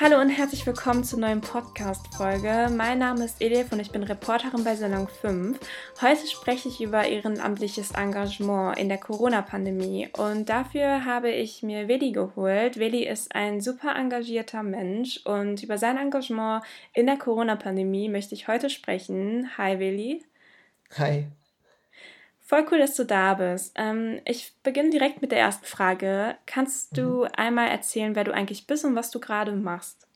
Hallo und herzlich willkommen zur neuen Podcast-Folge. Mein Name ist Edith und ich bin Reporterin bei Salon 5. Heute spreche ich über ehrenamtliches Engagement in der Corona-Pandemie und dafür habe ich mir Willi geholt. Willi ist ein super engagierter Mensch und über sein Engagement in der Corona-Pandemie möchte ich heute sprechen. Hi Willi. Hi. Voll cool, dass du da bist. Ähm, ich beginne direkt mit der ersten Frage. Kannst du mhm. einmal erzählen, wer du eigentlich bist und was du gerade machst?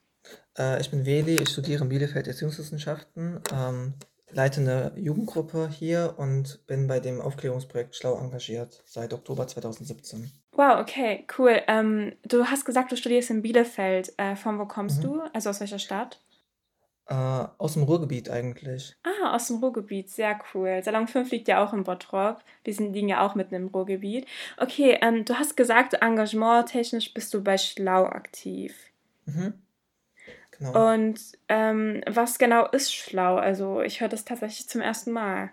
Äh, ich bin Weli, ich studiere in Bielefeld Erziehungswissenschaften, ähm, leite eine Jugendgruppe hier und bin bei dem Aufklärungsprojekt Schlau engagiert seit Oktober 2017. Wow, okay, cool. Ähm, du hast gesagt, du studierst in Bielefeld. Äh, von wo kommst mhm. du? Also aus welcher Stadt? Äh, aus dem Ruhrgebiet eigentlich. Ah, aus dem Ruhrgebiet, sehr cool. Salon 5 liegt ja auch in Bottrop. Wir sind, liegen ja auch mitten im Ruhrgebiet. Okay, ähm, du hast gesagt, engagementtechnisch bist du bei Schlau aktiv. Mhm. Genau. Und ähm, was genau ist Schlau? Also ich höre das tatsächlich zum ersten Mal.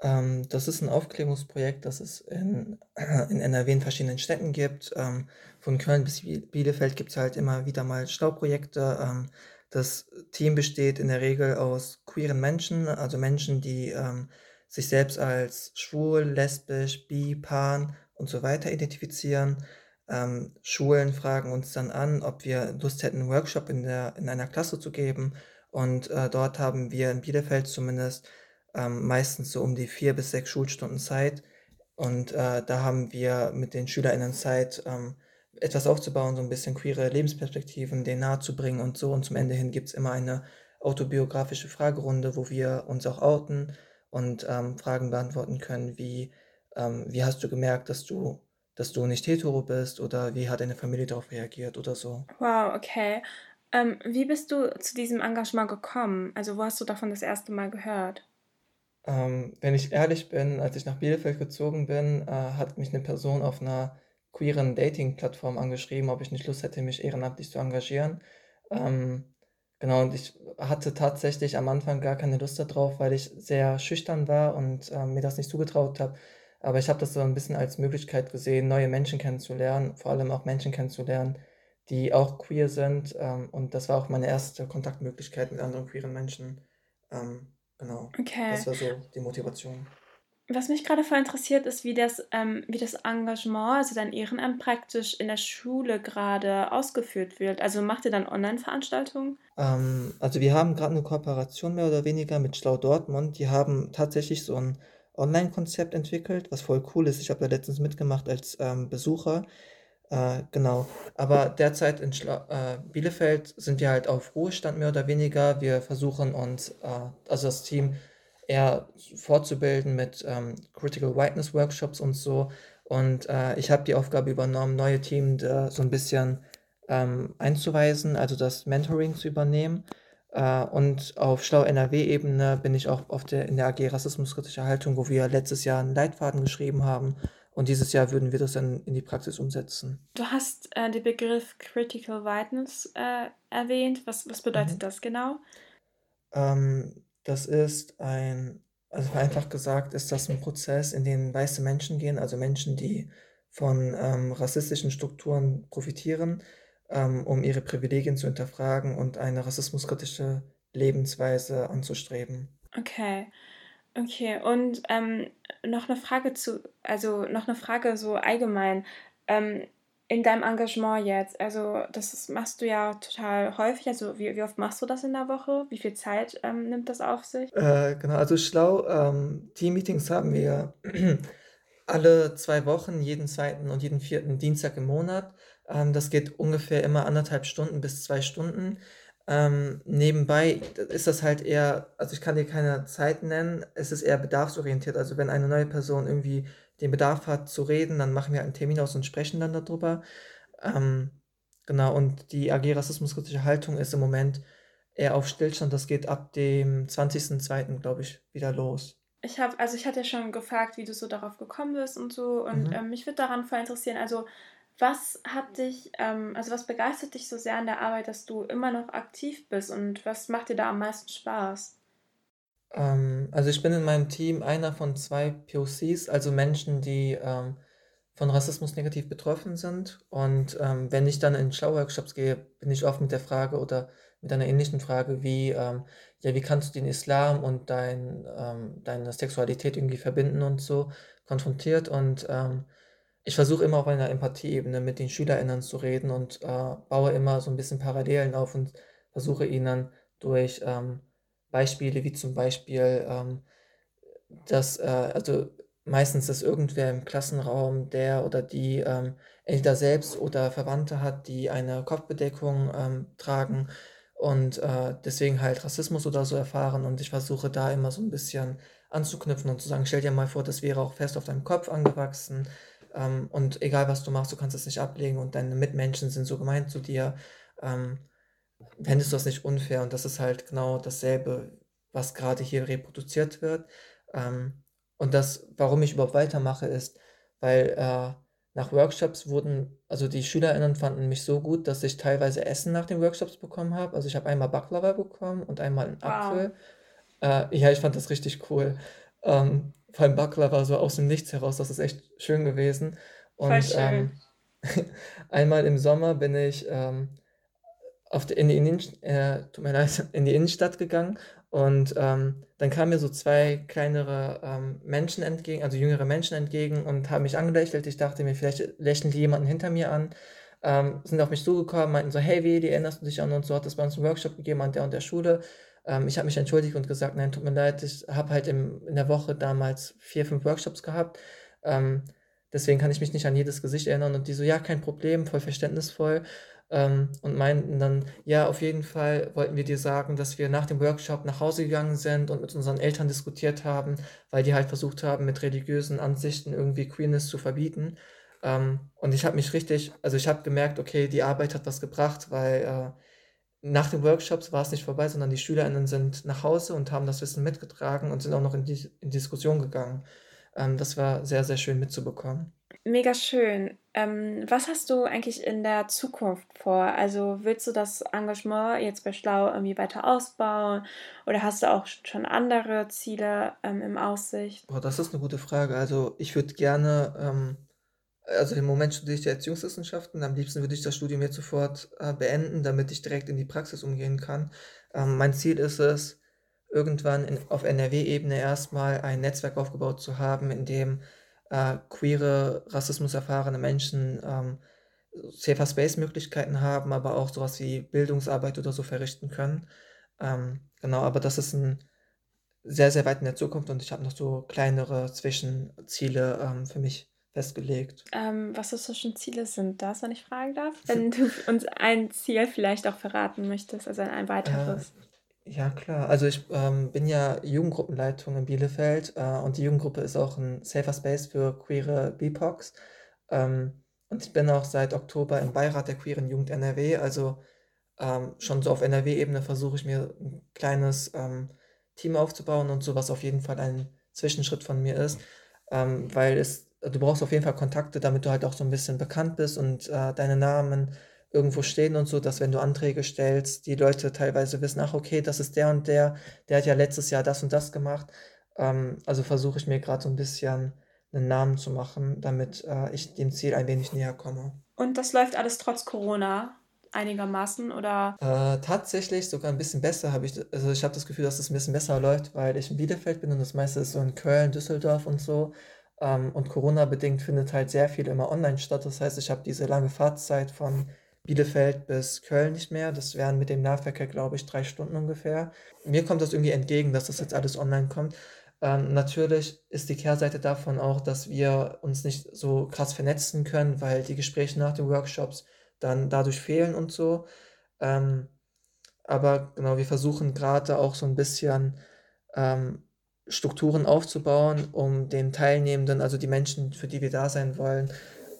Ähm, das ist ein Aufklärungsprojekt, das es in, in NRW in verschiedenen Städten gibt. Ähm, von Köln bis Bielefeld gibt es halt immer wieder mal Stauprojekte. Das Team besteht in der Regel aus queeren Menschen, also Menschen, die ähm, sich selbst als schwul, lesbisch, bi, pan und so weiter identifizieren. Ähm, Schulen fragen uns dann an, ob wir Lust hätten, einen Workshop in, der, in einer Klasse zu geben. Und äh, dort haben wir in Bielefeld zumindest ähm, meistens so um die vier bis sechs Schulstunden Zeit. Und äh, da haben wir mit den SchülerInnen Zeit, ähm, etwas aufzubauen, so ein bisschen queere Lebensperspektiven denen nahe zu bringen und so. Und zum Ende hin gibt es immer eine autobiografische Fragerunde, wo wir uns auch outen und ähm, Fragen beantworten können, wie, ähm, wie hast du gemerkt, dass du, dass du nicht hetero bist oder wie hat deine Familie darauf reagiert oder so. Wow, okay. Ähm, wie bist du zu diesem Engagement gekommen? Also wo hast du davon das erste Mal gehört? Ähm, wenn ich ehrlich bin, als ich nach Bielefeld gezogen bin, äh, hat mich eine Person auf einer queeren Dating-Plattform angeschrieben, ob ich nicht Lust hätte, mich ehrenamtlich zu engagieren. Ähm, genau, und ich hatte tatsächlich am Anfang gar keine Lust darauf, weil ich sehr schüchtern war und äh, mir das nicht zugetraut habe. Aber ich habe das so ein bisschen als Möglichkeit gesehen, neue Menschen kennenzulernen, vor allem auch Menschen kennenzulernen, die auch queer sind. Ähm, und das war auch meine erste Kontaktmöglichkeit mit anderen queeren Menschen. Ähm, genau. Okay. Das war so die Motivation. Was mich gerade voll interessiert, ist, wie das, ähm, wie das Engagement, also dein Ehrenamt praktisch in der Schule gerade ausgeführt wird. Also macht ihr dann Online-Veranstaltungen? Ähm, also wir haben gerade eine Kooperation mehr oder weniger mit Schlau Dortmund. Die haben tatsächlich so ein Online-Konzept entwickelt, was voll cool ist. Ich habe da letztens mitgemacht als ähm, Besucher. Äh, genau. Aber derzeit in Schla äh, Bielefeld sind wir halt auf Ruhestand mehr oder weniger. Wir versuchen uns, äh, also das Team eher fortzubilden mit ähm, Critical Whiteness Workshops und so. Und äh, ich habe die Aufgabe übernommen, neue Teams so ein bisschen ähm, einzuweisen, also das Mentoring zu übernehmen. Äh, und auf Schlau NRW-Ebene bin ich auch auf der, in der AG Rassismuskritische Haltung, wo wir letztes Jahr einen Leitfaden geschrieben haben. Und dieses Jahr würden wir das dann in die Praxis umsetzen. Du hast äh, den Begriff Critical Whiteness äh, erwähnt. Was, was bedeutet mhm. das genau? Ähm, das ist ein, also vereinfacht gesagt, ist das ein Prozess, in den weiße Menschen gehen, also Menschen, die von ähm, rassistischen Strukturen profitieren, ähm, um ihre Privilegien zu hinterfragen und eine rassismuskritische Lebensweise anzustreben. Okay. Okay, und ähm, noch eine Frage zu, also noch eine Frage so allgemein. Ähm, in deinem Engagement jetzt, also das machst du ja total häufig. Also wie, wie oft machst du das in der Woche? Wie viel Zeit ähm, nimmt das auf sich? Äh, genau, also schlau, ähm, Team-Meetings haben wir alle zwei Wochen, jeden zweiten und jeden vierten Dienstag im Monat. Ähm, das geht ungefähr immer anderthalb Stunden bis zwei Stunden. Ähm, nebenbei ist das halt eher, also ich kann dir keine Zeit nennen, es ist eher bedarfsorientiert. Also wenn eine neue Person irgendwie den Bedarf hat zu reden, dann machen wir einen Termin aus und sprechen dann darüber. Ähm, genau, und die AG Rassismuskritische Haltung ist im Moment eher auf Stillstand. Das geht ab dem 20.02., glaube ich, wieder los. Ich habe, also ich hatte ja schon gefragt, wie du so darauf gekommen bist und so. Und mhm. ähm, mich würde daran voll interessieren, also was hat dich, ähm, also was begeistert dich so sehr an der Arbeit, dass du immer noch aktiv bist und was macht dir da am meisten Spaß? Ähm, also ich bin in meinem Team einer von zwei POCs, also Menschen, die ähm, von Rassismus negativ betroffen sind. Und ähm, wenn ich dann in Schauworkshops gehe, bin ich oft mit der Frage oder mit einer ähnlichen Frage wie, ähm, ja, wie kannst du den Islam und dein, ähm, deine Sexualität irgendwie verbinden und so konfrontiert. Und ähm, ich versuche immer auf einer Empathieebene mit den SchülerInnen zu reden und äh, baue immer so ein bisschen Parallelen auf und versuche ihnen durch ähm, Beispiele wie zum Beispiel, ähm, dass, äh, also meistens ist irgendwer im Klassenraum, der oder die ähm, entweder selbst oder Verwandte hat, die eine Kopfbedeckung ähm, tragen und äh, deswegen halt Rassismus oder so erfahren. Und ich versuche da immer so ein bisschen anzuknüpfen und zu sagen, stell dir mal vor, das wäre auch fest auf deinem Kopf angewachsen. Ähm, und egal was du machst, du kannst es nicht ablegen und deine Mitmenschen sind so gemeint zu dir. Ähm, fändest du das nicht unfair? Und das ist halt genau dasselbe, was gerade hier reproduziert wird. Ähm, und das, warum ich überhaupt weitermache, ist, weil äh, nach Workshops wurden, also die SchülerInnen fanden mich so gut, dass ich teilweise Essen nach den Workshops bekommen habe. Also ich habe einmal Baklava bekommen und einmal einen Apfel. Wow. Äh, ja, ich fand das richtig cool. Ähm, vor allem Baklava so aus dem Nichts heraus, das ist echt schön gewesen. Und schön. Ähm, einmal im Sommer bin ich ähm, auf die, in, die Innen, äh, leid, in die Innenstadt gegangen und ähm, dann kamen mir so zwei kleinere ähm, Menschen entgegen, also jüngere Menschen entgegen und haben mich angelächelt. Ich dachte mir, vielleicht lächeln die jemanden hinter mir an. Ähm, sind auf mich zugekommen, meinten so, hey, wie, die erinnerst du dich an und so, hat das bei uns einen Workshop gegeben an der und der Schule. Ähm, ich habe mich entschuldigt und gesagt, nein, tut mir leid, ich habe halt im, in der Woche damals vier, fünf Workshops gehabt. Ähm, deswegen kann ich mich nicht an jedes Gesicht erinnern. Und die so, ja, kein Problem, voll verständnisvoll ähm, und meinten dann, ja, auf jeden Fall wollten wir dir sagen, dass wir nach dem Workshop nach Hause gegangen sind und mit unseren Eltern diskutiert haben, weil die halt versucht haben, mit religiösen Ansichten irgendwie Queerness zu verbieten. Ähm, und ich habe mich richtig, also ich habe gemerkt, okay, die Arbeit hat was gebracht, weil äh, nach den Workshops war es nicht vorbei, sondern die SchülerInnen sind nach Hause und haben das Wissen mitgetragen und sind auch noch in die in Diskussion gegangen. Ähm, das war sehr, sehr schön mitzubekommen. Mega schön. Ähm, was hast du eigentlich in der Zukunft vor? Also willst du das Engagement jetzt bei Schlau irgendwie weiter ausbauen oder hast du auch schon andere Ziele ähm, im Aussicht? Boah, das ist eine gute Frage. Also ich würde gerne, ähm, also im Moment studiere ich Erziehungswissenschaften. Am liebsten würde ich das Studium jetzt sofort äh, beenden, damit ich direkt in die Praxis umgehen kann. Ähm, mein Ziel ist es, irgendwann in, auf NRW-Ebene erstmal ein Netzwerk aufgebaut zu haben, in dem äh, queere, rassismuserfahrene Menschen ähm, Safer Space-Möglichkeiten haben, aber auch sowas wie Bildungsarbeit oder so verrichten können. Ähm, genau, aber das ist ein sehr, sehr weit in der Zukunft und ich habe noch so kleinere Zwischenziele ähm, für mich festgelegt. Ähm, was für Zwischenziele sind das, wenn ich fragen darf? Wenn du uns ein Ziel vielleicht auch verraten möchtest, also ein weiteres. Äh, ja, klar. Also ich ähm, bin ja Jugendgruppenleitung in Bielefeld äh, und die Jugendgruppe ist auch ein safer Space für queere BIPOCs. Ähm, und ich bin auch seit Oktober im Beirat der queeren Jugend NRW. Also ähm, schon so auf NRW-Ebene versuche ich mir ein kleines ähm, Team aufzubauen und so, was auf jeden Fall ein Zwischenschritt von mir ist. Ähm, weil es, du brauchst auf jeden Fall Kontakte, damit du halt auch so ein bisschen bekannt bist und äh, deine Namen irgendwo stehen und so, dass wenn du Anträge stellst, die Leute teilweise wissen, ach okay, das ist der und der, der hat ja letztes Jahr das und das gemacht. Ähm, also versuche ich mir gerade so ein bisschen einen Namen zu machen, damit äh, ich dem Ziel ein wenig näher komme. Und das läuft alles trotz Corona einigermaßen oder? Äh, tatsächlich sogar ein bisschen besser habe ich, also ich habe das Gefühl, dass es ein bisschen besser läuft, weil ich in Bielefeld bin und das meiste ist so in Köln, Düsseldorf und so. Ähm, und Corona-bedingt findet halt sehr viel immer online statt. Das heißt, ich habe diese lange Fahrtzeit von Bielefeld bis Köln nicht mehr. Das wären mit dem Nahverkehr, glaube ich, drei Stunden ungefähr. Mir kommt das irgendwie entgegen, dass das jetzt alles online kommt. Ähm, natürlich ist die Kehrseite davon auch, dass wir uns nicht so krass vernetzen können, weil die Gespräche nach den Workshops dann dadurch fehlen und so. Ähm, aber genau, wir versuchen gerade auch so ein bisschen ähm, Strukturen aufzubauen, um den Teilnehmenden, also die Menschen, für die wir da sein wollen,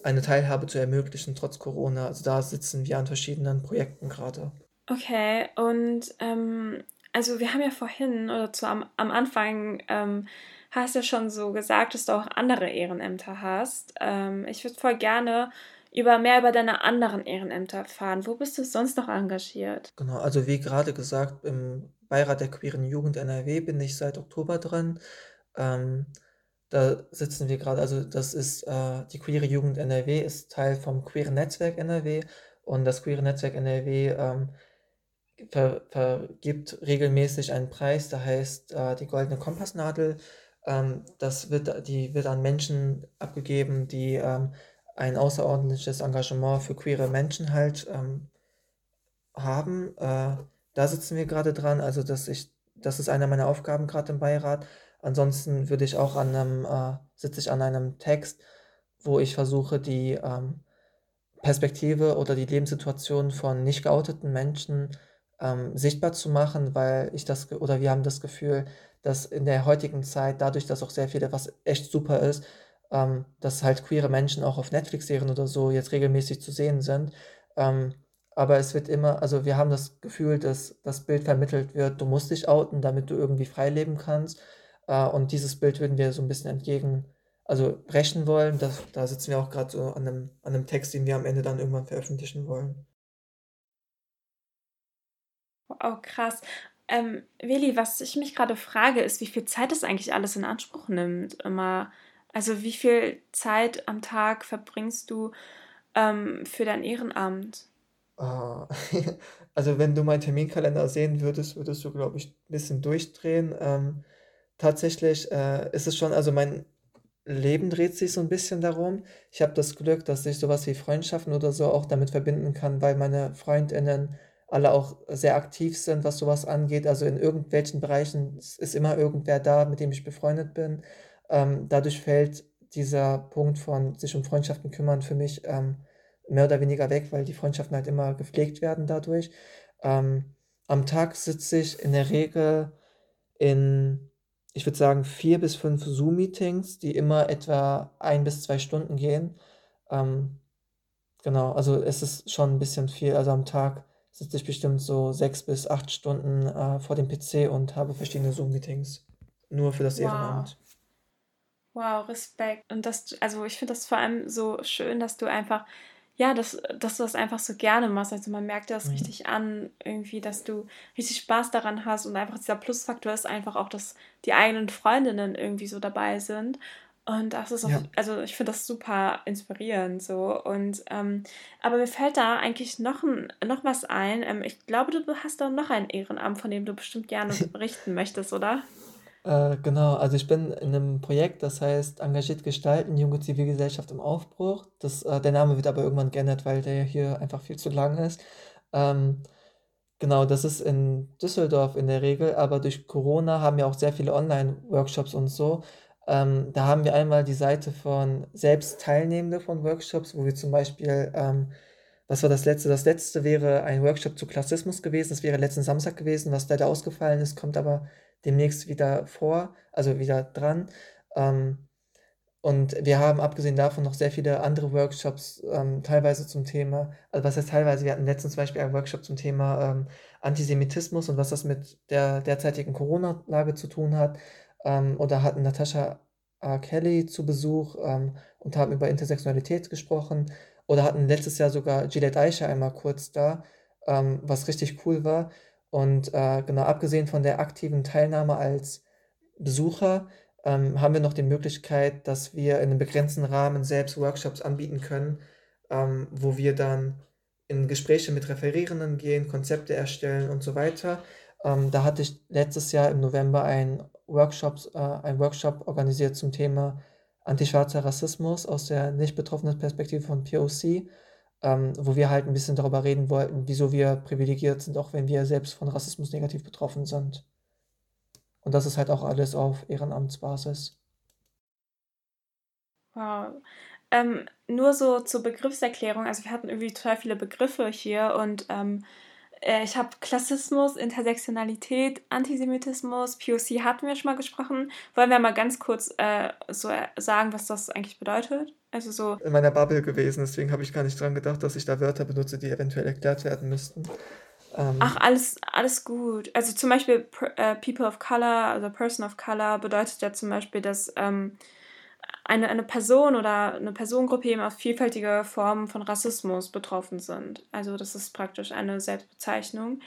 eine Teilhabe zu ermöglichen, trotz Corona. Also da sitzen wir an verschiedenen Projekten gerade. Okay, und ähm, also wir haben ja vorhin oder zu am, am Anfang ähm, hast ja schon so gesagt, dass du auch andere Ehrenämter hast. Ähm, ich würde voll gerne über mehr über deine anderen Ehrenämter erfahren. Wo bist du sonst noch engagiert? Genau, also wie gerade gesagt, im Beirat der queeren Jugend NRW bin ich seit Oktober drin. Ähm, da sitzen wir gerade, also das ist äh, die Queere Jugend NRW, ist Teil vom Queere Netzwerk NRW und das Queere Netzwerk NRW ähm, ver, vergibt regelmäßig einen Preis, der heißt äh, die Goldene Kompassnadel. Ähm, das wird, die wird an Menschen abgegeben, die ähm, ein außerordentliches Engagement für queere Menschen halt ähm, haben. Äh, da sitzen wir gerade dran, also dass ich, das ist eine meiner Aufgaben gerade im Beirat. Ansonsten würde ich auch an einem, äh, sitze ich an einem Text, wo ich versuche, die ähm, Perspektive oder die Lebenssituation von nicht geouteten Menschen ähm, sichtbar zu machen, weil ich das oder wir haben das Gefühl, dass in der heutigen Zeit, dadurch, dass auch sehr viele, was echt super ist, ähm, dass halt queere Menschen auch auf Netflix-Serien oder so jetzt regelmäßig zu sehen sind. Ähm, aber es wird immer, also wir haben das Gefühl, dass das Bild vermittelt wird, du musst dich outen, damit du irgendwie frei leben kannst. Äh, und dieses Bild würden wir so ein bisschen entgegen, also brechen wollen. Das, da sitzen wir auch gerade so an einem, an einem Text, den wir am Ende dann irgendwann veröffentlichen wollen. Oh, krass. Ähm, Willi, was ich mich gerade frage, ist, wie viel Zeit das eigentlich alles in Anspruch nimmt. Immer, also wie viel Zeit am Tag verbringst du ähm, für dein Ehrenamt? Ah, also wenn du meinen Terminkalender sehen würdest, würdest du, glaube ich, ein bisschen durchdrehen. Ähm, tatsächlich äh, ist es schon, also mein Leben dreht sich so ein bisschen darum. Ich habe das Glück, dass ich sowas wie Freundschaften oder so auch damit verbinden kann, weil meine Freundinnen alle auch sehr aktiv sind, was sowas angeht. Also in irgendwelchen Bereichen ist immer irgendwer da, mit dem ich befreundet bin. Ähm, dadurch fällt dieser Punkt von sich um Freundschaften kümmern für mich ähm, mehr oder weniger weg, weil die Freundschaften halt immer gepflegt werden dadurch. Ähm, am Tag sitze ich in der Regel in, ich würde sagen, vier bis fünf Zoom-Meetings, die immer etwa ein bis zwei Stunden gehen. Ähm, genau, also es ist schon ein bisschen viel. Also am Tag sitze ich bestimmt so sechs bis acht Stunden äh, vor dem PC und habe verschiedene Zoom-Meetings. Nur für das wow. Ehrenamt. Wow, Respekt. Und das, also ich finde das vor allem so schön, dass du einfach, ja, dass, dass du das einfach so gerne machst. Also man merkt das mhm. richtig an, irgendwie, dass du richtig Spaß daran hast und einfach dieser Plusfaktor ist einfach auch, dass die eigenen Freundinnen irgendwie so dabei sind. Und das ist auch, ja. also ich finde das super inspirierend so. Und ähm, aber mir fällt da eigentlich noch, noch was ein. Ähm, ich glaube, du hast da noch ein Ehrenamt, von dem du bestimmt gerne berichten möchtest, oder? Äh, genau, also ich bin in einem Projekt, das heißt Engagiert Gestalten, junge Zivilgesellschaft im Aufbruch. Das, äh, der Name wird aber irgendwann geändert, weil der hier einfach viel zu lang ist. Ähm, genau, das ist in Düsseldorf in der Regel, aber durch Corona haben wir auch sehr viele Online-Workshops und so. Ähm, da haben wir einmal die Seite von selbst Teilnehmende von Workshops, wo wir zum Beispiel, ähm, was war das letzte? Das letzte wäre ein Workshop zu Klassismus gewesen. Das wäre letzten Samstag gewesen, was leider ausgefallen ist, kommt aber demnächst wieder vor, also wieder dran. Ähm, und wir haben abgesehen davon noch sehr viele andere Workshops, ähm, teilweise zum Thema, also was heißt teilweise, wir hatten letztens zum Beispiel einen Workshop zum Thema ähm, Antisemitismus und was das mit der derzeitigen Corona-Lage zu tun hat ähm, oder hatten Natascha R. Kelly zu Besuch ähm, und haben über Intersektionalität gesprochen oder hatten letztes Jahr sogar Gillette Aisha einmal kurz da, ähm, was richtig cool war. Und äh, genau, abgesehen von der aktiven Teilnahme als Besucher, ähm, haben wir noch die Möglichkeit, dass wir in einem begrenzten Rahmen selbst Workshops anbieten können, ähm, wo wir dann in Gespräche mit Referierenden gehen, Konzepte erstellen und so weiter. Ähm, da hatte ich letztes Jahr im November ein Workshops, äh, einen Workshop organisiert zum Thema antischwarzer Rassismus aus der nicht betroffenen Perspektive von POC, ähm, wo wir halt ein bisschen darüber reden wollten, wieso wir privilegiert sind, auch wenn wir selbst von Rassismus negativ betroffen sind. Und das ist halt auch alles auf Ehrenamtsbasis. Wow. Ähm, nur so zur Begriffserklärung, also wir hatten irgendwie total viele Begriffe hier und ähm, äh, ich habe Klassismus, Intersektionalität, Antisemitismus, POC hatten wir schon mal gesprochen. Wollen wir mal ganz kurz äh, so sagen, was das eigentlich bedeutet? Also so. In meiner Bubble gewesen, deswegen habe ich gar nicht dran gedacht, dass ich da Wörter benutze, die eventuell erklärt werden müssten. Ähm, Ach, alles, alles gut. Also zum Beispiel äh, People of Color, also Person of Color bedeutet ja zum Beispiel, dass ähm, eine, eine Person oder eine Personengruppe eben auf vielfältige Formen von Rassismus betroffen sind. Also das ist praktisch eine Selbstbezeichnung.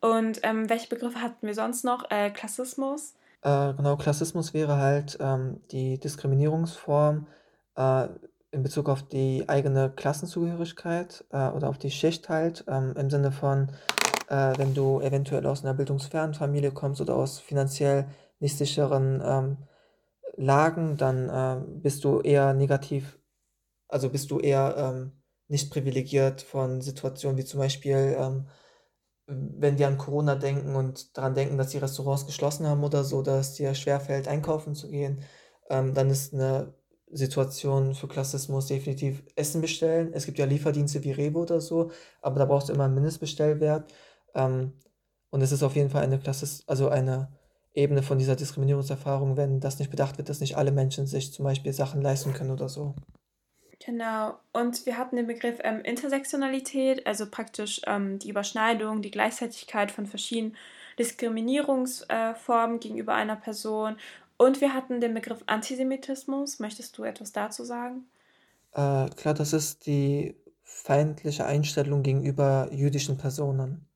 Und ähm, welche Begriffe hatten wir sonst noch? Äh, Klassismus. Äh, genau, Klassismus wäre halt ähm, die Diskriminierungsform äh, in Bezug auf die eigene Klassenzugehörigkeit äh, oder auf die Schicht halt, ähm, im Sinne von, äh, wenn du eventuell aus einer bildungsfernen Familie kommst oder aus finanziell nicht sicheren ähm, Lagen, dann äh, bist du eher negativ, also bist du eher ähm, nicht privilegiert von Situationen wie zum Beispiel ähm, wenn die an Corona denken und daran denken, dass die Restaurants geschlossen haben oder so, dass es dir schwerfällt, einkaufen zu gehen, ähm, dann ist eine Situation für Klassismus definitiv Essen bestellen. Es gibt ja Lieferdienste wie Rewe oder so, aber da brauchst du immer einen Mindestbestellwert. Ähm, und es ist auf jeden Fall eine Klassis also eine Ebene von dieser Diskriminierungserfahrung, wenn das nicht bedacht wird, dass nicht alle Menschen sich zum Beispiel Sachen leisten können oder so. Genau. Und wir hatten den Begriff ähm, Intersektionalität, also praktisch ähm, die Überschneidung, die Gleichzeitigkeit von verschiedenen Diskriminierungsformen äh, gegenüber einer Person. Und wir hatten den Begriff Antisemitismus. Möchtest du etwas dazu sagen? Äh, klar, das ist die feindliche Einstellung gegenüber jüdischen Personen.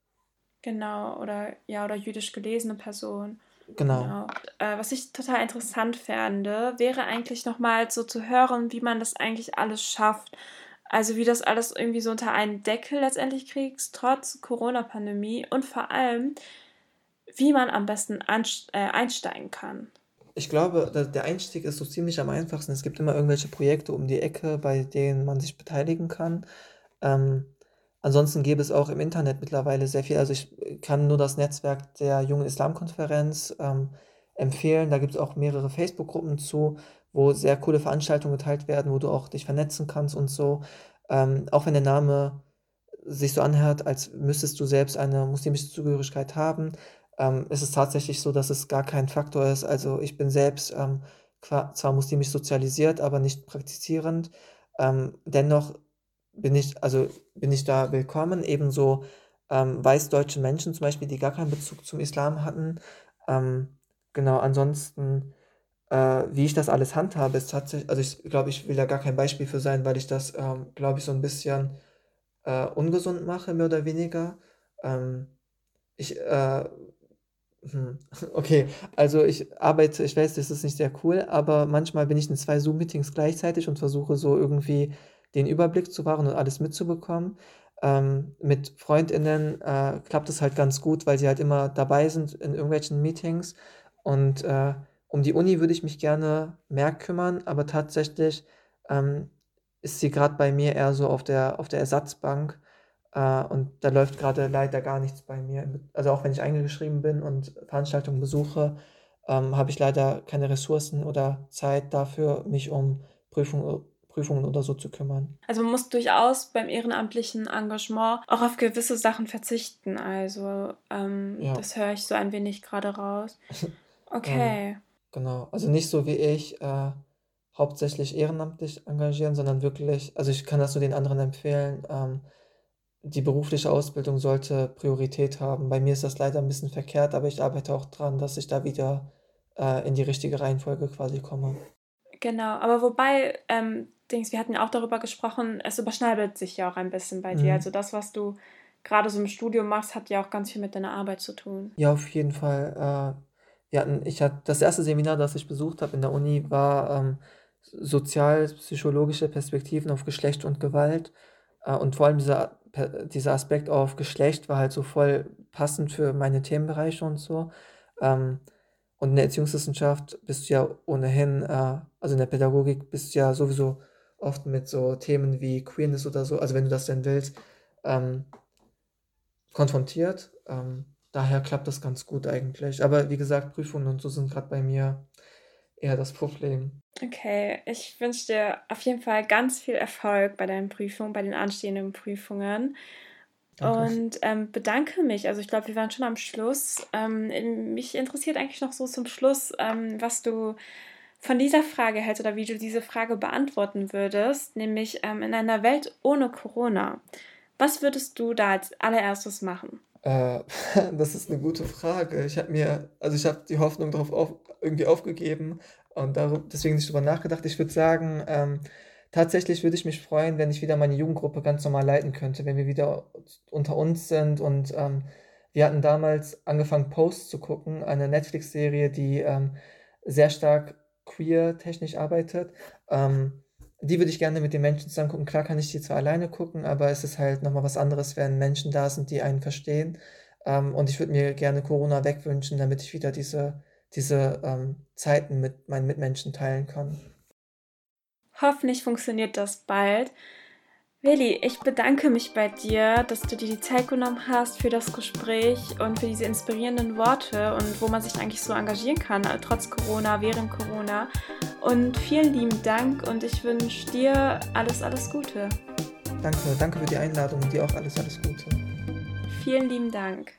Genau, oder ja, oder jüdisch gelesene Personen. Genau. genau. Äh, was ich total interessant fände, wäre eigentlich nochmal so zu hören, wie man das eigentlich alles schafft. Also wie das alles irgendwie so unter einen Deckel letztendlich kriegst, trotz Corona-Pandemie und vor allem, wie man am besten äh, einsteigen kann. Ich glaube, der Einstieg ist so ziemlich am einfachsten. Es gibt immer irgendwelche Projekte um die Ecke, bei denen man sich beteiligen kann. Ähm, Ansonsten gäbe es auch im Internet mittlerweile sehr viel. Also ich kann nur das Netzwerk der Jungen Islamkonferenz ähm, empfehlen. Da gibt es auch mehrere Facebook-Gruppen zu, wo sehr coole Veranstaltungen geteilt werden, wo du auch dich vernetzen kannst und so. Ähm, auch wenn der Name sich so anhört, als müsstest du selbst eine muslimische Zugehörigkeit haben, ähm, ist es tatsächlich so, dass es gar kein Faktor ist. Also ich bin selbst ähm, zwar muslimisch sozialisiert, aber nicht praktizierend. Ähm, dennoch bin ich, also bin ich da willkommen. Ebenso ähm, weißdeutsche Menschen zum Beispiel, die gar keinen Bezug zum Islam hatten. Ähm, genau, ansonsten, äh, wie ich das alles handhabe, ist tatsächlich, also ich glaube, ich will da gar kein Beispiel für sein, weil ich das, ähm, glaube ich, so ein bisschen äh, ungesund mache, mehr oder weniger. Ähm, ich, äh, okay, also ich arbeite, ich weiß, das ist nicht sehr cool, aber manchmal bin ich in zwei Zoom-Meetings gleichzeitig und versuche so irgendwie den Überblick zu wahren und alles mitzubekommen. Ähm, mit FreundInnen äh, klappt es halt ganz gut, weil sie halt immer dabei sind in irgendwelchen Meetings. Und äh, um die Uni würde ich mich gerne mehr kümmern, aber tatsächlich ähm, ist sie gerade bei mir eher so auf der, auf der Ersatzbank. Äh, und da läuft gerade leider gar nichts bei mir. Also auch wenn ich eingeschrieben bin und Veranstaltungen besuche, ähm, habe ich leider keine Ressourcen oder Zeit dafür, mich um Prüfungen Prüfungen oder so zu kümmern. Also man muss durchaus beim ehrenamtlichen Engagement auch auf gewisse Sachen verzichten. Also ähm, ja. das höre ich so ein wenig gerade raus. Okay. ähm, genau, also nicht so wie ich äh, hauptsächlich ehrenamtlich engagieren, sondern wirklich, also ich kann das nur den anderen empfehlen. Die berufliche Ausbildung sollte Priorität haben. Bei mir ist das leider ein bisschen verkehrt, aber ich arbeite auch dran, dass ich da wieder äh, in die richtige Reihenfolge quasi komme. Genau, aber wobei ähm, Dings, wir hatten ja auch darüber gesprochen, es überschneidet sich ja auch ein bisschen bei mhm. dir. Also das, was du gerade so im Studium machst, hat ja auch ganz viel mit deiner Arbeit zu tun. Ja, auf jeden Fall. Äh, wir hatten, ich hatte das erste Seminar, das ich besucht habe in der Uni, war ähm, sozial-psychologische Perspektiven auf Geschlecht und Gewalt. Äh, und vor allem dieser, dieser Aspekt auf Geschlecht war halt so voll passend für meine Themenbereiche und so. Ähm, und in der Erziehungswissenschaft bist du ja ohnehin, äh, also in der Pädagogik bist du ja sowieso oft mit so Themen wie Queerness oder so, also wenn du das denn willst, ähm, konfrontiert. Ähm, daher klappt das ganz gut eigentlich. Aber wie gesagt, Prüfungen und so sind gerade bei mir eher das Problem. Okay, ich wünsche dir auf jeden Fall ganz viel Erfolg bei deinen Prüfungen, bei den anstehenden Prüfungen. Danke. Und ähm, bedanke mich. Also ich glaube, wir waren schon am Schluss. Ähm, mich interessiert eigentlich noch so zum Schluss, ähm, was du von dieser Frage hältst oder wie du diese Frage beantworten würdest, nämlich ähm, in einer Welt ohne Corona. Was würdest du da als allererstes machen? Äh, das ist eine gute Frage. Ich habe mir, also ich habe die Hoffnung darauf auf, irgendwie aufgegeben und darum, deswegen nicht drüber nachgedacht. Ich würde sagen, ähm, tatsächlich würde ich mich freuen, wenn ich wieder meine Jugendgruppe ganz normal leiten könnte, wenn wir wieder unter uns sind und ähm, Wir hatten damals angefangen, Post zu gucken, eine Netflix-Serie, die ähm, sehr stark queer-technisch arbeitet. Ähm, die würde ich gerne mit den Menschen zusammen gucken. Klar kann ich die zwar alleine gucken, aber es ist halt nochmal was anderes, wenn Menschen da sind, die einen verstehen. Ähm, und ich würde mir gerne Corona wegwünschen, damit ich wieder diese, diese ähm, Zeiten mit meinen Mitmenschen teilen kann. Hoffentlich funktioniert das bald. Willi, ich bedanke mich bei dir, dass du dir die Zeit genommen hast für das Gespräch und für diese inspirierenden Worte und wo man sich eigentlich so engagieren kann, äh, trotz Corona, während Corona. Und vielen lieben Dank und ich wünsche dir alles, alles Gute. Danke, danke für die Einladung und dir auch alles, alles Gute. Vielen lieben Dank.